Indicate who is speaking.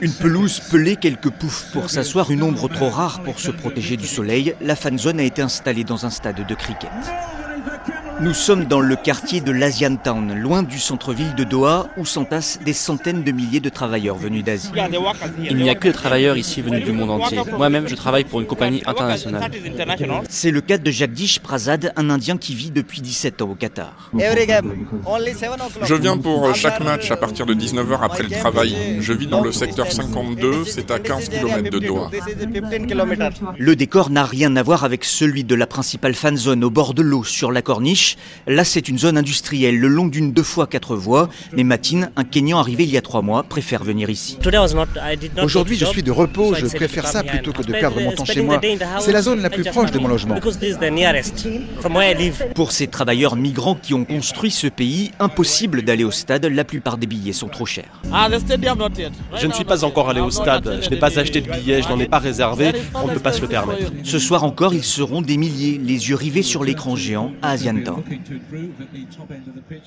Speaker 1: Une pelouse pelée, quelques poufs pour s'asseoir, une ombre trop rare pour se protéger du soleil, la fan zone a été installée dans un stade de cricket. Nous sommes dans le quartier de l'Asian Town, loin du centre-ville de Doha, où s'entassent des centaines de milliers de travailleurs venus d'Asie.
Speaker 2: Il n'y a que des travailleurs ici venus du monde entier. Moi-même, je travaille pour une compagnie internationale.
Speaker 1: C'est le cas de Jagdish Prasad, un Indien qui vit depuis 17 ans au Qatar.
Speaker 3: Je viens pour chaque match à partir de 19h après le travail. Je vis dans le secteur 52, c'est à 15 km de Doha.
Speaker 1: Le décor n'a rien à voir avec celui de la principale fan zone au bord de l'eau sur la corniche Là, c'est une zone industrielle le long d'une deux fois quatre voies. Mais Matine, un Kenyan arrivé il y a trois mois, préfère venir ici.
Speaker 4: Aujourd'hui, je suis de repos. Je préfère ça plutôt que de perdre mon temps chez moi. C'est la zone la plus proche de mon logement.
Speaker 1: Pour ces travailleurs migrants qui ont construit ce pays, impossible d'aller au stade. La plupart des billets sont trop chers.
Speaker 5: Je ne suis pas encore allé au stade. Je n'ai pas acheté de billets. Je n'en ai pas réservé. On ne peut pas se le permettre.
Speaker 1: Ce soir encore, ils seront des milliers, les yeux rivés sur l'écran géant à Asian Town.